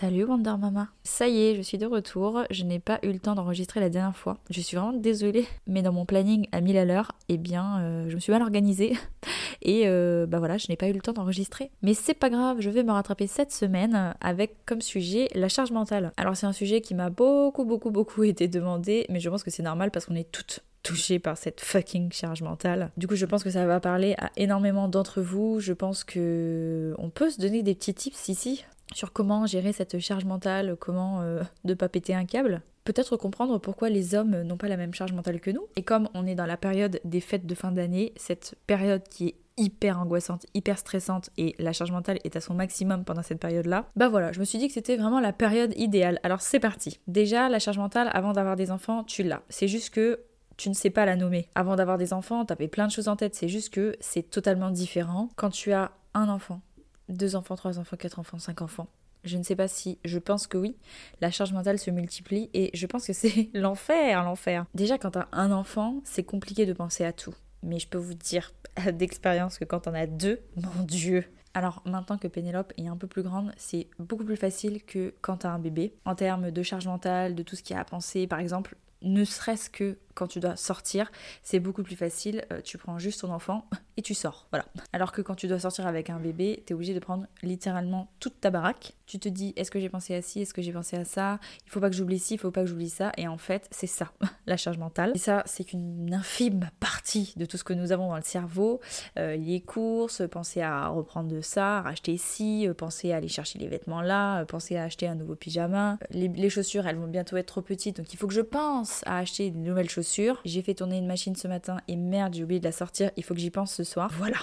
Salut Wonder Mama. Ça y est, je suis de retour. Je n'ai pas eu le temps d'enregistrer la dernière fois. Je suis vraiment désolée, mais dans mon planning à 1000 à l'heure, eh bien, euh, je me suis mal organisée. Et euh, bah voilà, je n'ai pas eu le temps d'enregistrer. Mais c'est pas grave, je vais me rattraper cette semaine avec comme sujet la charge mentale. Alors c'est un sujet qui m'a beaucoup, beaucoup, beaucoup été demandé, mais je pense que c'est normal parce qu'on est toutes touchées par cette fucking charge mentale. Du coup, je pense que ça va parler à énormément d'entre vous. Je pense que on peut se donner des petits tips ici sur comment gérer cette charge mentale, comment euh, ne pas péter un câble. Peut-être comprendre pourquoi les hommes n'ont pas la même charge mentale que nous. Et comme on est dans la période des fêtes de fin d'année, cette période qui est hyper angoissante, hyper stressante et la charge mentale est à son maximum pendant cette période-là, bah voilà, je me suis dit que c'était vraiment la période idéale. Alors c'est parti. Déjà, la charge mentale, avant d'avoir des enfants, tu l'as. C'est juste que tu ne sais pas la nommer. Avant d'avoir des enfants, t'avais plein de choses en tête. C'est juste que c'est totalement différent quand tu as un enfant, deux enfants, trois enfants, quatre enfants, cinq enfants. Je ne sais pas si, je pense que oui, la charge mentale se multiplie et je pense que c'est l'enfer, l'enfer. Déjà, quand t'as un enfant, c'est compliqué de penser à tout. Mais je peux vous dire d'expérience que quand on a deux, mon Dieu. Alors maintenant que Pénélope est un peu plus grande, c'est beaucoup plus facile que quand t'as un bébé. En termes de charge mentale, de tout ce qu'il y a à penser, par exemple, ne serait-ce que quand tu dois sortir, c'est beaucoup plus facile. Euh, tu prends juste ton enfant et tu sors. Voilà. Alors que quand tu dois sortir avec un bébé, tu es obligé de prendre littéralement toute ta baraque. Tu te dis est-ce que j'ai pensé à ci, est-ce que j'ai pensé à ça? Il faut pas que j'oublie ci, il faut pas que j'oublie ça. Et en fait, c'est ça, la charge mentale. Et ça, c'est qu'une infime partie de tout ce que nous avons dans le cerveau. Euh, les courses, penser à reprendre ça, racheter ci, euh, penser à aller chercher les vêtements là, penser à acheter un nouveau pyjama. Les chaussures, elles vont bientôt être trop petites, donc il faut que je pense à acheter de nouvelles chaussures j'ai fait tourner une machine ce matin et merde, j'ai oublié de la sortir. Il faut que j'y pense ce soir. Voilà.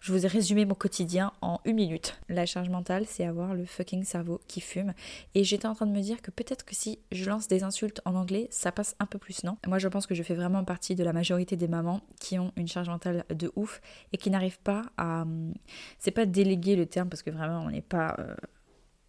Je vous ai résumé mon quotidien en une minute. La charge mentale, c'est avoir le fucking cerveau qui fume. Et j'étais en train de me dire que peut-être que si je lance des insultes en anglais, ça passe un peu plus, non? Moi, je pense que je fais vraiment partie de la majorité des mamans qui ont une charge mentale de ouf et qui n'arrivent pas à. Hum, c'est pas déléguer le terme parce que vraiment, on n'est pas euh,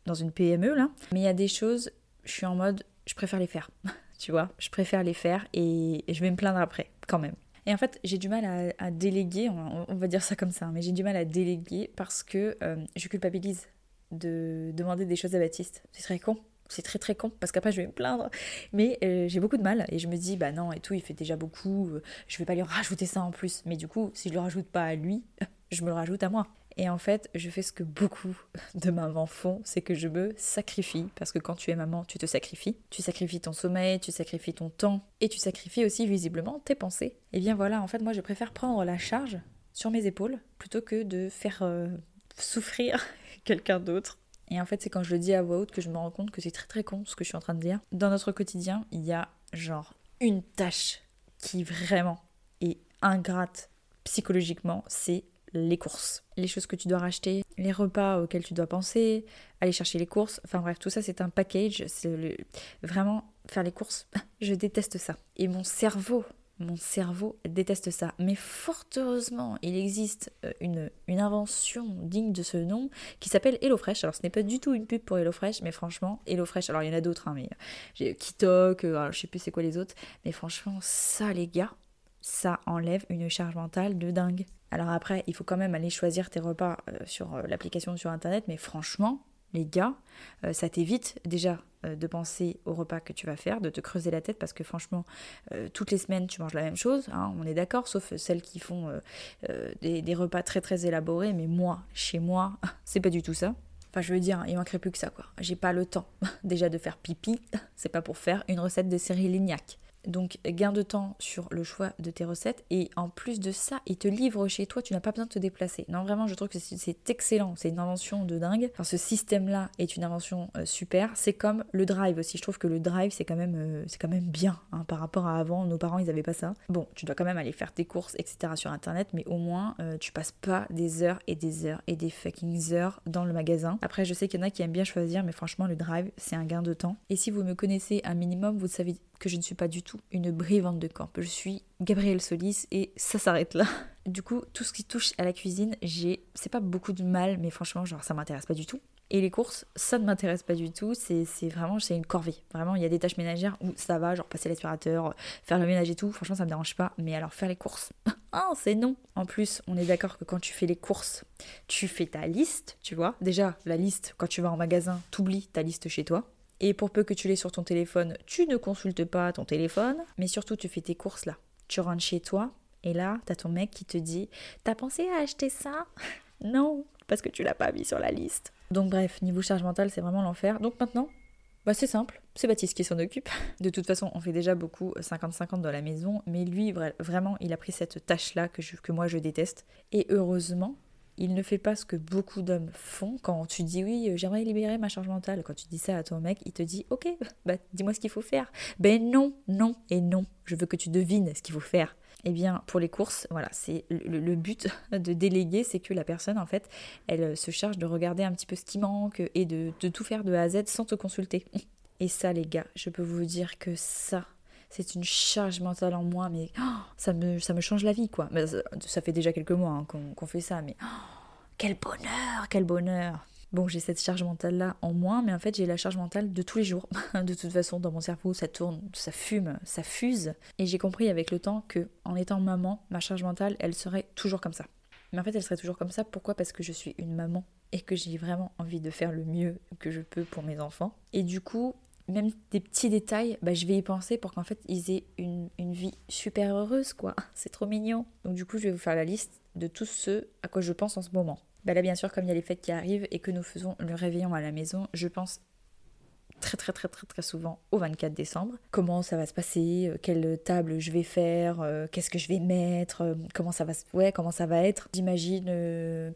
dans une PME là. Mais il y a des choses, je suis en mode, je préfère les faire. tu vois. Je préfère les faire et, je vais me plaindre après, quand même. Et en fait, j'ai du mal à, déléguer, on, va dire ça comme ça, hein, mais j'ai du mal à déléguer parce que euh, je culpabilise de demander des choses à Baptiste. C'est très con, c'est très très con parce qu'après je vais me plaindre mais euh, j'ai beaucoup de mal et je me dis bah non et tout il fait déjà beaucoup euh, je vais pas lui rajouter ça en plus mais du coup si je le rajoute pas à lui je me le rajoute à moi et en fait, je fais ce que beaucoup de mamans font, c'est que je me sacrifie. Parce que quand tu es maman, tu te sacrifies. Tu sacrifies ton sommeil, tu sacrifies ton temps, et tu sacrifies aussi visiblement tes pensées. Et bien voilà, en fait, moi, je préfère prendre la charge sur mes épaules plutôt que de faire euh, souffrir quelqu'un d'autre. Et en fait, c'est quand je le dis à voix haute que je me rends compte que c'est très très con ce que je suis en train de dire. Dans notre quotidien, il y a genre une tâche qui vraiment est ingrate psychologiquement, c'est les courses, les choses que tu dois racheter, les repas auxquels tu dois penser, aller chercher les courses. Enfin bref, tout ça c'est un package. C'est vraiment faire les courses. Je déteste ça. Et mon cerveau, mon cerveau déteste ça. Mais fort heureusement, il existe euh, une, invention digne de ce nom qui s'appelle HelloFresh. Alors ce n'est pas du tout une pub pour HelloFresh, mais franchement, HelloFresh, alors il y en a d'autres, hein, mais j'ai Kitok, euh, je sais plus c'est quoi les autres, mais franchement, ça les gars, ça enlève une charge mentale de dingue. Alors après, il faut quand même aller choisir tes repas euh, sur euh, l'application sur internet, mais franchement, les gars, euh, ça t'évite déjà de penser au repas que tu vas faire, de te creuser la tête parce que franchement, toutes les semaines tu manges la même chose, hein, on est d'accord, sauf celles qui font des, repas très très élaborés, mais moi, chez moi, c'est pas du tout ça. Enfin, je veux dire, il manquerait plus que ça quoi. J'ai pas le temps déjà de faire pipi, c'est pas pour faire une recette de série Lignac. Donc gain de temps sur le choix de tes recettes et en plus de ça, il te livre chez toi, tu n'as pas besoin de te déplacer. Non vraiment, je trouve que c'est excellent, c'est une invention de dingue. Enfin, ce système-là est une invention euh, super. C'est comme le drive aussi. Je trouve que le drive c'est quand même euh, quand même bien hein, par rapport à avant. Nos parents ils avaient pas ça. Bon, tu dois quand même aller faire tes courses etc sur internet, mais au moins euh, tu passes pas des heures et des heures et des fucking heures dans le magasin. Après, je sais qu'il y en a qui aiment bien choisir, mais franchement le drive c'est un gain de temps. Et si vous me connaissez un minimum, vous savez que je ne suis pas du tout une brivante de camp. Je suis Gabrielle Solis et ça s'arrête là. Du coup, tout ce qui touche à la cuisine, j'ai, c'est pas beaucoup de mal, mais franchement, genre ça m'intéresse pas du tout. Et les courses, ça ne m'intéresse pas du tout. C'est vraiment, c'est une corvée. Vraiment, il y a des tâches ménagères où ça va, genre passer l'aspirateur, faire le ménage et tout. Franchement, ça me dérange pas. Mais alors, faire les courses, ah, c'est non. En plus, on est d'accord que quand tu fais les courses, tu fais ta liste, tu vois. Déjà, la liste, quand tu vas en magasin, t'oublies ta liste chez toi. Et pour peu que tu l'aies sur ton téléphone, tu ne consultes pas ton téléphone. Mais surtout, tu fais tes courses là. Tu rentres chez toi, et là, t'as ton mec qui te dit T'as pensé à acheter ça? Non, parce que tu l'as pas mis sur la liste. Donc bref, niveau charge mentale, c'est vraiment l'enfer. Donc maintenant, bah c'est simple, c'est Baptiste qui s'en occupe. De toute façon, on fait déjà beaucoup 50-50 dans la maison, mais lui, vraiment, il a pris cette tâche-là que, que moi je déteste. Et heureusement, il ne fait pas ce que beaucoup d'hommes font quand tu dis oui, euh, j'aimerais libérer ma charge mentale. Quand tu dis ça à ton mec, il te dit ok, bah dis-moi ce qu'il faut faire. Ben non, non et non. Je veux que tu devines ce qu'il faut faire. Eh bien, pour les courses, voilà, c'est le, but de déléguer, c'est que la personne, en fait, elle se charge de regarder un petit peu ce qui manque et de, tout faire de A à Z sans te consulter. Et ça, les gars, je peux vous dire que ça, c'est une charge mentale en moins, mais oh, ça, me, ça me change la vie, quoi. ça, fait déjà quelques mois hein, qu'on fait ça, mais oh, quel bonheur, quel bonheur bon, j'ai cette charge mentale-là en moins, mais en fait, j'ai la charge mentale de tous les jours. de toute façon, dans mon cerveau, ça tourne, ça fume, ça fuse. Et j'ai compris avec le temps que, en étant maman, ma charge mentale, elle serait toujours comme ça. Mais en fait, elle serait toujours comme ça. Pourquoi? Parce que je suis une maman et que j'ai vraiment envie de faire le mieux que je peux pour mes enfants. Et du coup, même des petits détails, bah, je vais y penser pour qu'en fait, ils aient une, vie super heureuse, quoi. C'est trop mignon. Donc du coup, je vais vous faire la liste de tous ceux à quoi je pense en ce moment. Bah là, bien sûr, comme il y a les fêtes qui arrivent et que nous faisons le réveillon à la maison, je pense très très très très très souvent au 24 décembre. Comment ça va se passer, euh, quelle table je vais faire, euh, qu'est-ce que je vais mettre, euh, comment ça va se... ouais, comment ça va être? J'imagine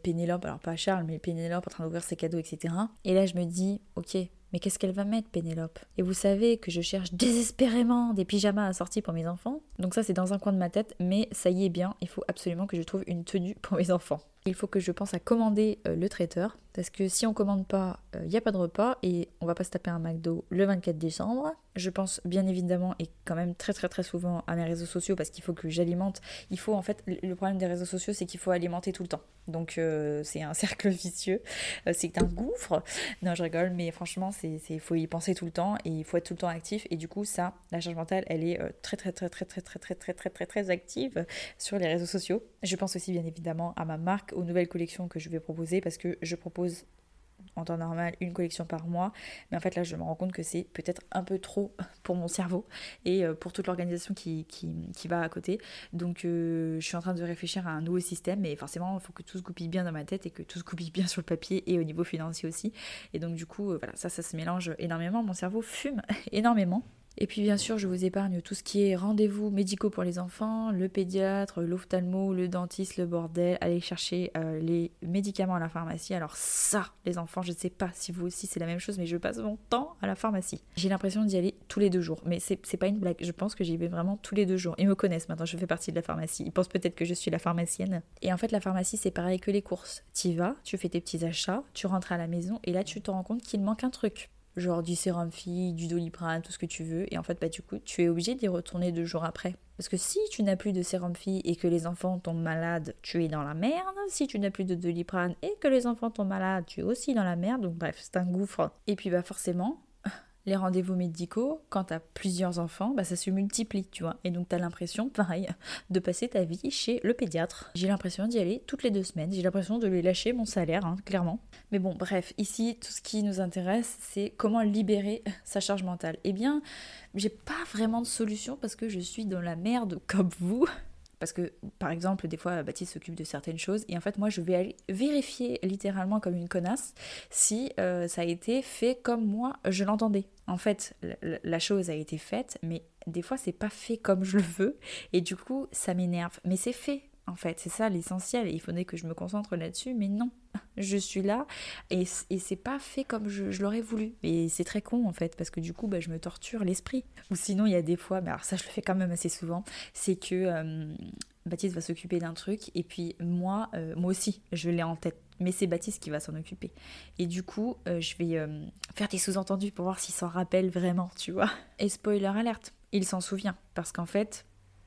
Pénélope, alors pas Charles, mais Pénélope en train d'ouvrir ses cadeaux, etc. Et là je me dis, ok, mais qu'est-ce qu'elle va mettre, Pénélope? Et vous savez que je cherche désespérément des pyjamas assortis pour mes enfants. Donc ça, c'est dans un coin de ma tête, mais ça y est bien, il faut absolument que je trouve une tenue pour mes enfants. Il faut que je pense à commander le traiteur, parce que si on commande pas, il euh, n'y a pas de repas et on va pas se taper un McDo le 24 décembre. Je pense bien évidemment et quand même très très souvent à mes réseaux sociaux parce qu'il faut que j'alimente. Il faut en fait, le problème des réseaux sociaux c'est qu'il faut alimenter tout le temps. Donc euh, c'est un cercle vicieux, euh, c'est un gouffre. Non je rigole mais franchement il faut y penser tout le temps et il faut être tout le temps actif et du coup ça, la charge mentale elle est très très très très très très très très très très très active sur les réseaux sociaux. Je pense aussi bien évidemment à ma marque, aux nouvelles collections que je vais proposer parce que je propose en temps normal une collection par mois. Mais en fait là je me rends compte que c'est peut-être un peu trop pour mon cerveau et euh, pour toute l'organisation qui, qui, va à côté. Donc euh, je suis en train de réfléchir à un nouveau système mais forcément il faut que tout se goupille bien dans ma tête et que tout se goupille bien sur le papier et au niveau financier aussi. Et donc du coup euh, voilà ça ça se mélange énormément. Mon cerveau fume énormément. Et puis bien sûr, je vous épargne tout ce qui est rendez-vous médicaux pour les enfants, le pédiatre, l'ophtalmo, le dentiste, le bordel, aller chercher euh, les médicaments à la pharmacie. Alors ça, les enfants, je ne sais pas si vous aussi c'est la même chose, mais je passe mon temps à la pharmacie. J'ai l'impression d'y aller tous les deux jours, mais c'est pas une blague, je pense que j'y vais vraiment tous les deux jours. Ils me connaissent maintenant, je fais partie de la pharmacie. Ils pensent peut-être que je suis la pharmacienne. Et en fait, la pharmacie, c'est pareil que les courses. Tu vas, tu fais tes petits achats, tu rentres à la maison, et là, tu te rends compte qu'il manque un truc genre du sérum fille, du doliprane, tout ce que tu veux. Et en fait, bah, du coup, tu es obligé d'y retourner deux jours après. Parce que si tu n'as plus de sérum fille et que les enfants tombent malades, tu es dans la merde. Si tu n'as plus de doliprane et que les enfants tombent malades, tu es aussi dans la merde. Donc bref, c'est un gouffre. Et puis bah forcément, les rendez-vous médicaux, quand tu as plusieurs enfants, bah, ça se multiplie, tu vois. Et donc tu as l'impression, pareil, de passer ta vie chez le pédiatre. J'ai l'impression d'y aller toutes les deux semaines. J'ai l'impression de lui lâcher mon salaire, hein, clairement. Mais bon, bref, ici, tout ce qui nous intéresse, c'est comment libérer sa charge mentale. Eh bien, j'ai pas vraiment de solution parce que je suis dans la merde comme vous. Parce que, par exemple, des fois, Baptiste s'occupe de certaines choses et en fait, moi, je vais aller vérifier littéralement comme une connasse si euh, ça a été fait comme moi je l'entendais. En fait, la chose a été faite, mais des fois, c'est pas fait comme je le veux et du coup, ça m'énerve. Mais c'est fait en fait. C'est ça l'essentiel. Il faudrait que je me concentre là-dessus, mais non. Je suis là et, et c'est pas fait comme je, l'aurais voulu. Et c'est très con en fait, parce que du coup, bah, je me torture l'esprit. Ou sinon, il y a des fois, mais alors ça, je le fais quand même assez souvent, c'est que euh, Baptiste va s'occuper d'un truc et puis moi, euh, moi aussi, je l'ai en tête. Mais c'est Baptiste qui va s'en occuper. Et du coup, euh, je vais faire des sous-entendus pour voir s'il s'en rappelle vraiment, tu vois. Et spoiler alerte, il s'en souvient. Parce qu'en fait,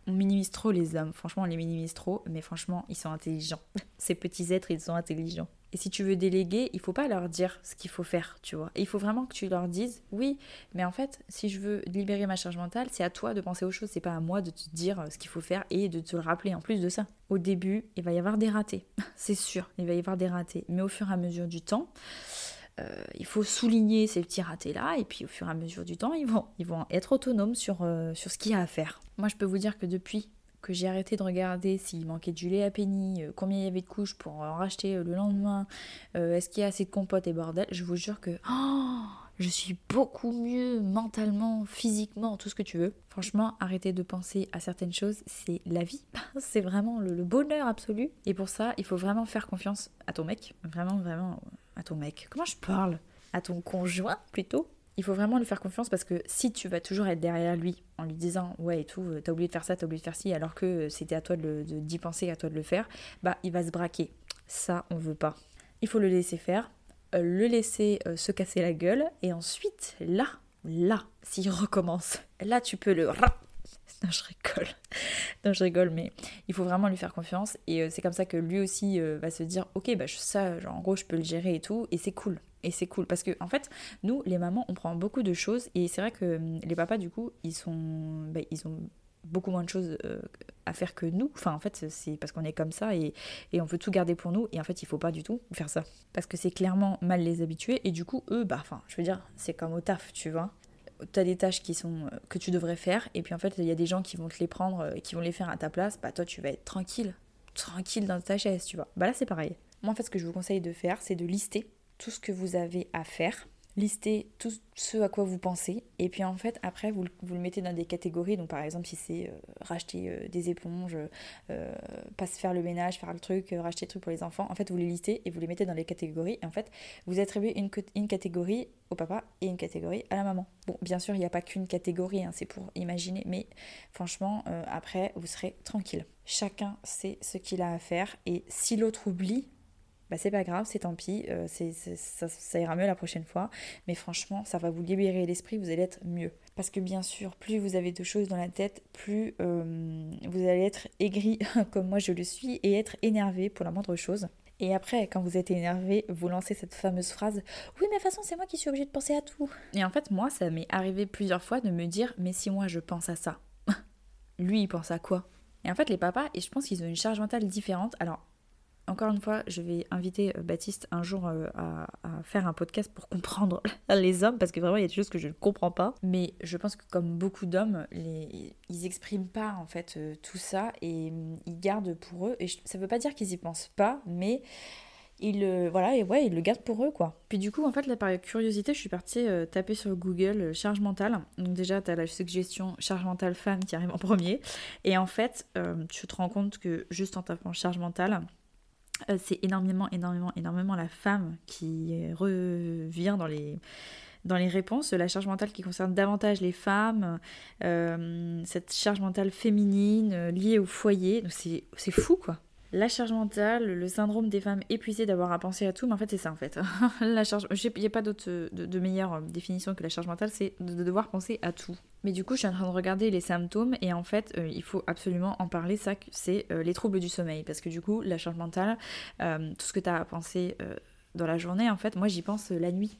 on minimise trop les hommes. Franchement, on les minimise trop, mais franchement, ils sont intelligents. Ces petits êtres, ils sont intelligents. Et si tu veux déléguer, il faut pas leur dire ce qu'il faut faire, tu vois. Il faut vraiment que tu leur dises oui, mais en fait, si je veux libérer ma charge mentale, c'est à toi de penser aux choses, c'est pas à moi de te dire ce qu'il faut faire et de te le rappeler en plus de ça. Au début, il va y avoir des ratés, c'est sûr, il va y avoir des ratés, mais au fur et à mesure du temps, euh, il faut souligner ces petits ratés-là, et puis au fur et à mesure du temps, ils vont, ils vont être autonomes sur, euh, sur ce qu'il y a à faire. Moi, je peux vous dire que depuis que j'ai arrêté de regarder s'il manquait du lait à Penny, euh, combien il y avait de couches pour en racheter le lendemain, est-ce qu'il y a assez de compote et bordel, je vous jure que oh, je suis beaucoup mieux mentalement, physiquement, tout ce que tu veux. Franchement, arrêter de penser à certaines choses, c'est la vie. c'est vraiment le, bonheur absolu. Et pour ça, il faut vraiment faire confiance à ton mec. Vraiment, vraiment, à ton mec. Comment je parle À ton conjoint plutôt? Il faut vraiment lui faire confiance parce que si tu vas toujours être derrière lui en lui disant ouais et tout, euh, t'as oublié de faire ça, t'as oublié de faire ci, alors que euh, c'était à toi de d'y penser, à toi de le faire, bah il va se braquer. Ça, on veut pas. Il faut le laisser faire, euh, le laisser se casser la gueule, et ensuite, là, là, s'il recommence, là, tu peux le... Je rigole. Je rigole, mais il faut vraiment lui faire confiance. Et euh, c'est comme ça que lui aussi va se dire, ok, bah ça, genre, en gros, je peux le gérer et tout. Et c'est cool. Et c'est cool parce que en fait, nous, les mamans, on prend beaucoup de choses. Et c'est vrai que hum, les papas, du coup, ils sont, bah, ils ont beaucoup moins de choses euh, à faire que nous. Enfin, en fait, c'est parce qu'on est comme ça et, on veut tout garder pour nous. Et en fait, il faut pas du tout faire ça. Parce que c'est clairement mal les habituer. Et du coup, eux, bah, enfin, je veux dire, c'est comme au taf, tu vois. T'as des tâches qui sont euh, que tu devrais faire. Et puis en fait, il y a des gens qui vont te les prendre euh, qui vont les faire à ta place. Bah, toi, tu vas être tranquille. Tranquille dans ta chaise, tu vois. Bah là, c'est pareil. Moi, en fait, ce que je vous conseille de faire, c'est de lister tout ce que vous avez à faire listez tout ce à quoi vous pensez. Et puis en fait après vous, le mettez dans des catégories. Donc par exemple si c'est euh, racheter euh, des éponges euh, pas se faire le ménage faire le truc racheter des trucs pour les enfants en fait vous les listez et vous les mettez dans les catégories. Et en fait vous attribuez une, une catégorie au papa et une catégorie à la maman. Bon bien sûr il n'y a pas qu'une catégorie hein, c'est pour imaginer mais franchement après vous serez tranquille. Chacun sait ce qu'il a à faire et si l'autre oublie bah c'est pas grave, c'est tant pis, euh, c'est, ça, ira mieux la prochaine fois. Mais franchement, ça va vous libérer l'esprit, vous allez être mieux. Parce que bien sûr, plus vous avez de choses dans la tête, plus euh, vous allez être aigri, comme moi je le suis, et être énervé pour la moindre chose. Et après, quand vous êtes énervé, vous lancez cette fameuse phrase Oui, mais de toute façon, c'est moi qui suis obligée de penser à tout. Et en fait, moi, ça m'est arrivé plusieurs fois de me dire Mais si moi je pense à ça, lui il pense à quoi? Et en fait, les papas, et je pense qu'ils ont une charge mentale différente. Alors, encore une fois, je vais inviter euh, Baptiste un jour euh, à, faire un podcast pour comprendre les hommes, parce que vraiment, il y a des choses que je ne comprends pas. Mais je pense que comme beaucoup d'hommes, ils n'expriment pas en fait euh, tout ça et mm, ils gardent pour eux. Et ça ne veut pas dire qu'ils y pensent pas, mais ils, voilà, et ouais, ils le gardent pour eux, quoi. Puis du coup, en fait, là, par curiosité, je suis partie taper sur Google charge mentale. Donc déjà, tu as la suggestion charge mentale femme qui arrive en premier. Et en fait, tu te rends compte que juste en tapant charge mentale, c'est énormément, énormément, énormément la femme qui revient dans les, dans réponses, la charge mentale qui concerne davantage les femmes, euh, cette charge mentale féminine euh, liée au foyer. C'est fou quoi la charge mentale, le syndrome des femmes épuisées d'avoir à penser à tout, mais en fait c'est ça en fait. la charge, il n'y a pas d'autre de, meilleure euh, définition que la charge mentale, c'est de devoir penser à tout. Mais du coup, je suis en train de regarder les symptômes et en fait, euh, il faut absolument en parler. Ça, c'est euh, les troubles du sommeil, parce que du coup, la charge mentale, tout ce que tu as à penser dans la journée, en fait, moi j'y pense la nuit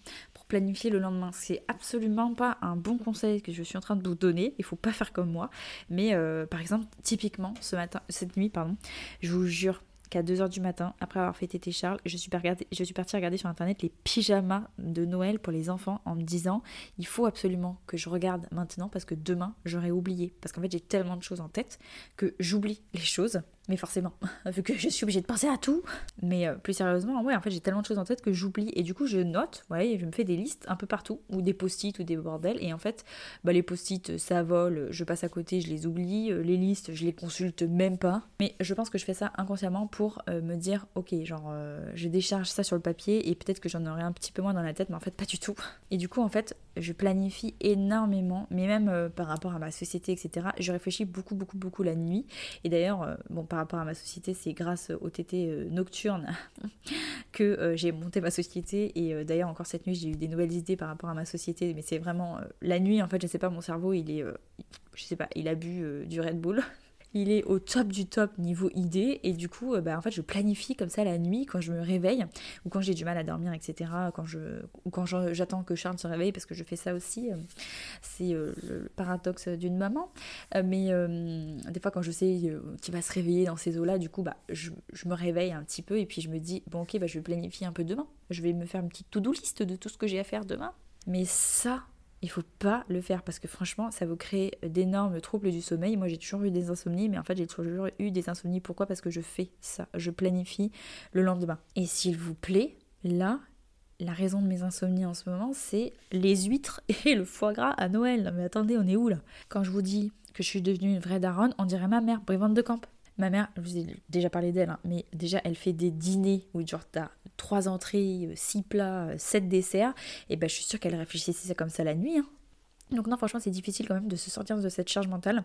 planifier le lendemain. C'est absolument pas un bon conseil que je suis en train de vous donner. Il faut pas faire comme moi. Mais euh, par exemple, typiquement, ce matin, cette nuit, pardon, je vous jure qu'à 2h du matin, après avoir fait Tété Charles, je suis, je suis partie regarder sur internet les pyjamas de Noël pour les enfants en me disant il faut absolument que je regarde maintenant parce que demain j'aurais oublié. Parce qu'en fait j'ai tellement de choses en tête que j'oublie les choses mais forcément, vu que je suis obligée de penser à tout. Mais euh, plus sérieusement, ouais, en fait, j'ai tellement de choses en tête que j'oublie. Et du coup, je note, ouais, je me fais des listes un peu partout, ou des post-it ou des bordels. Et en fait, bah, les post-it, ça vole, je passe à côté, je les oublie. Euh, les listes, je les consulte même pas. Mais je pense que je fais ça inconsciemment pour euh, me dire, ok, genre, je décharge ça sur le papier et peut-être que j'en aurai un petit peu moins dans la tête, mais en fait, pas du tout. Et du coup, en fait, je planifie énormément, mais même par rapport à ma société, etc. Je réfléchis beaucoup, beaucoup, beaucoup la nuit. Et d'ailleurs, bon, par rapport à ma société, c'est grâce au TT euh, nocturne que euh, j'ai monté ma société. Et euh, d'ailleurs, encore cette nuit, j'ai eu des nouvelles idées par rapport à ma société. Mais c'est vraiment la nuit, en fait, je sais pas, mon cerveau, il est, je sais pas, il a bu du Red Bull. il est au top du top niveau idée et du coup, bah, en fait, je planifie comme ça la nuit quand je me réveille ou quand j'ai du mal à dormir, etc. Quand je, ou quand j'attends que Charles se réveille parce que je fais ça aussi. C'est le paradoxe d'une maman. Mais des fois, quand je sais qu'il va se réveiller dans ces eaux-là, du coup, bah, je, je, me réveille un petit peu et puis je me dis, bon, ok, bah, je vais planifier un peu demain. Je vais me faire une petite to-do list de tout ce que j'ai à faire demain. Mais ça, il faut pas le faire parce que franchement, ça vous crée d'énormes troubles du sommeil. Moi, j'ai toujours eu des insomnies, mais en fait, j'ai toujours eu des insomnies. Pourquoi? Parce que je fais ça, je planifie le lendemain. Et s'il vous plaît, là, la raison de mes insomnies en ce moment, c'est les huîtres et le foie gras à Noël. Mais attendez, on est où là? Quand je vous dis que je suis devenue une vraie daronne, on dirait ma mère, Brivante de Camp. Ma mère, je vous ai déjà parlé d'elle, hein, mais déjà elle fait des dîners où genre t'as trois entrées, euh, six plats, euh, sept desserts, et ben je suis sûre qu'elle réfléchissait ça comme ça la nuit. Hein. Donc non, franchement, c'est difficile quand même de se sortir de cette charge mentale.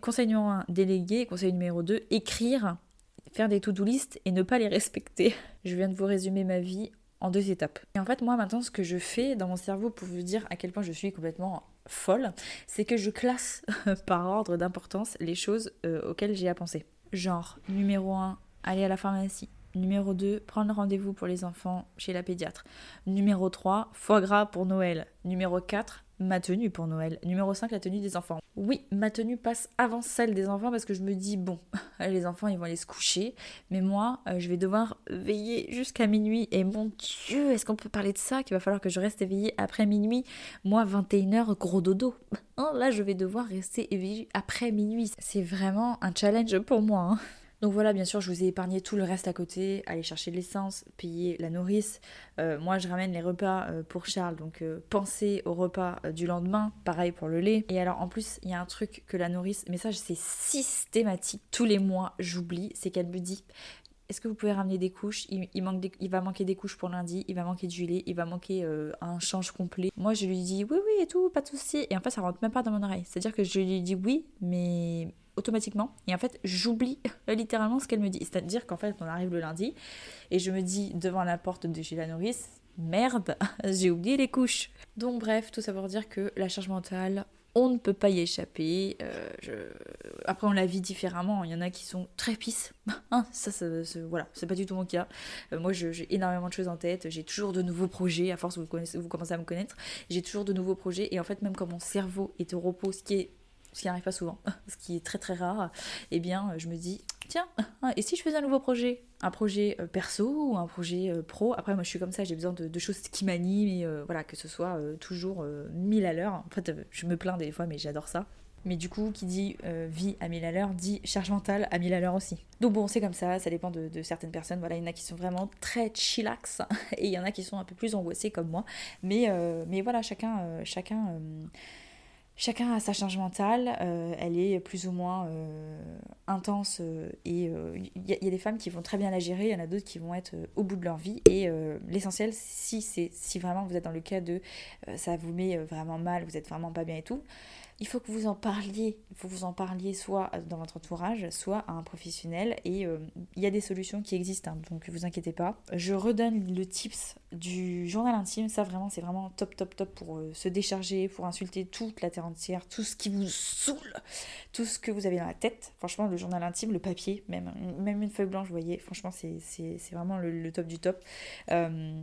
conseil numéro 1, déléguer. Conseil numéro 2, écrire, faire des to-do list et ne pas les respecter. Je viens de vous résumer ma vie en deux étapes. Et en fait, moi maintenant, ce que je fais dans mon cerveau pour vous dire à quel point je suis complètement folle, c'est que je classe par ordre d'importance les choses euh, auxquelles j'ai à penser. Genre, numéro 1, aller à la pharmacie. Numéro 2, prendre rendez-vous pour les enfants chez la pédiatre. Numéro 3, foie gras pour Noël. Numéro 4, ma tenue pour Noël. Numéro 5, la tenue des enfants. Oui, ma tenue passe avant celle des enfants parce que je me dis, bon, les enfants, ils vont aller se coucher, mais moi, euh, je vais devoir veiller jusqu'à minuit. Et mon Dieu, est-ce qu'on peut parler de ça Qu'il va falloir que je reste éveillée après minuit? Moi, 21h, gros dodo. Oh, là, je vais devoir rester éveillée après minuit. C'est vraiment un challenge pour moi. Hein. Donc voilà, bien sûr, je vous ai épargné tout le reste à côté, aller chercher de l'essence, payer la nourrice. Euh, moi, je ramène les repas euh, pour Charles, donc euh, pensez au repas du lendemain, pareil pour le lait. Et alors, en plus, il y a un truc que la nourrice, mais ça, c'est systématique. Tous les mois, j'oublie, c'est qu'elle me dit est-ce que vous pouvez ramener des couches? Il, va manquer des couches pour lundi, il va manquer du lait, il va manquer un change complet. Moi, je lui dis oui, oui et tout, pas de souci. Et en fait, ça rentre même pas dans mon oreille. C'est-à-dire que je lui dis oui, mais automatiquement. Et en fait, j'oublie littéralement ce qu'elle me dit. C'est-à-dire qu'en fait, on arrive le lundi et je me dis devant la porte de chez la nourrice, merde, j'ai oublié les couches. Donc bref, tout ça pour dire que la charge mentale, on ne peut pas y échapper. Euh, après, on la vit différemment. Il y en a qui sont très pisses. Hein, ça, voilà, c'est pas du tout mon cas. Euh, moi, j'ai énormément de choses en tête. J'ai toujours de nouveaux projets. À force, vous, vous commencez à me connaître. J'ai toujours de nouveaux projets. Et en fait, même quand mon cerveau est au repos, ce qui est ce qui n'arrive pas souvent, ce qui est très très rare, eh bien je me dis, tiens, et si je faisais un nouveau projet? Un projet euh, perso ou un projet euh, pro? Après moi je suis comme ça, j'ai besoin de, choses qui m'animent et euh, voilà, que ce soit toujours mille à l'heure. En fait je me plains des fois mais j'adore ça. Mais du coup, qui dit vie à 1000 à l'heure dit charge mentale à 1000 à l'heure aussi. Donc bon, c'est comme ça, ça dépend de, certaines personnes. Voilà, il y en a qui sont vraiment très chillax et il y en a qui sont un peu plus angoissés comme moi. Mais, mais voilà, chacun, chacun Chacun a sa charge mentale, euh, elle est plus ou moins euh, intense euh, et il y, a des femmes qui vont très bien la gérer, il y en a d'autres qui vont être au bout de leur vie et l'essentiel si c'est si vraiment vous êtes dans le cas de ça vous met vraiment mal, vous êtes vraiment pas bien et tout, il faut que vous en parliez. Vous en parliez soit dans votre entourage, soit à un professionnel. Et euh, il y a des solutions qui existent, hein, donc ne vous inquiétez pas. Je redonne le tips du journal intime. Ça, vraiment, c'est vraiment top, top, top pour euh, se décharger, pour insulter toute la terre entière, tout ce qui vous saoule, tout ce que vous avez dans la tête. Franchement, le journal intime, le papier, même, une feuille blanche, vous voyez, franchement, c'est vraiment le, top du top. Euh,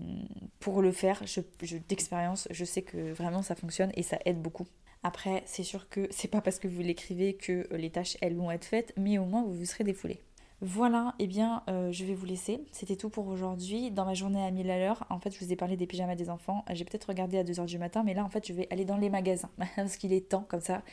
pour le faire, je, d'expérience, je sais que vraiment ça fonctionne et ça aide beaucoup. Après, c'est sûr que c'est pas parce que vous l'écrivez que les tâches elles vont être faites, mais au moins vous vous serez défoulé. Voilà, et eh bien euh, je vais vous laisser. C'était tout pour aujourd'hui. Dans ma journée à 1000 à l'heure, en fait je vous ai parlé des pyjamas des enfants. J'ai peut-être regardé à 2h du matin, mais là en fait je vais aller dans les magasins. parce qu'il est temps, comme ça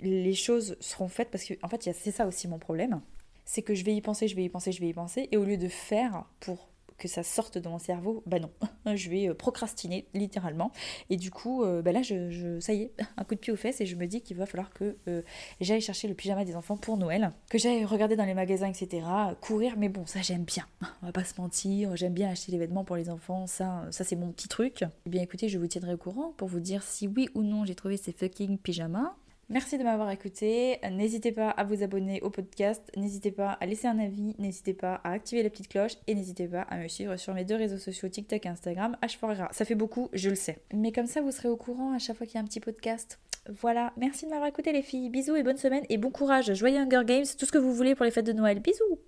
les choses seront faites. Parce que en fait c'est ça aussi mon problème. C'est que je vais y penser, je vais y penser, je vais y penser. Et au lieu de faire pour que ça sorte de mon cerveau, bah non, je vais euh, procrastiner littéralement. Et du coup, euh, bah là, je, ça y est, un coup de pied aux fesses et je me dis qu'il va falloir que euh, j'aille chercher le pyjama des enfants pour Noël, que j'aille regarder dans les magasins, etc., courir, mais bon, ça j'aime bien, on va pas se mentir, j'aime bien acheter les vêtements pour les enfants, ça, ça c'est mon petit truc. Eh bien écoutez, je vous tiendrai au courant pour vous dire si oui ou non j'ai trouvé ces fucking pyjamas. Merci de m'avoir écouté. N'hésitez pas à vous abonner au podcast, n'hésitez pas à laisser un avis, n'hésitez pas à activer la petite cloche et n'hésitez pas à me suivre sur mes deux réseaux sociaux TikTok et Instagram, h 4 Ça fait beaucoup, je le sais. Mais comme ça, vous serez au courant à chaque fois qu'il y a un petit podcast. Voilà, merci de m'avoir écouté les filles. Bisous et bonne semaine et bon courage. Joyeux Hunger Games, tout ce que vous voulez pour les fêtes de Noël. Bisous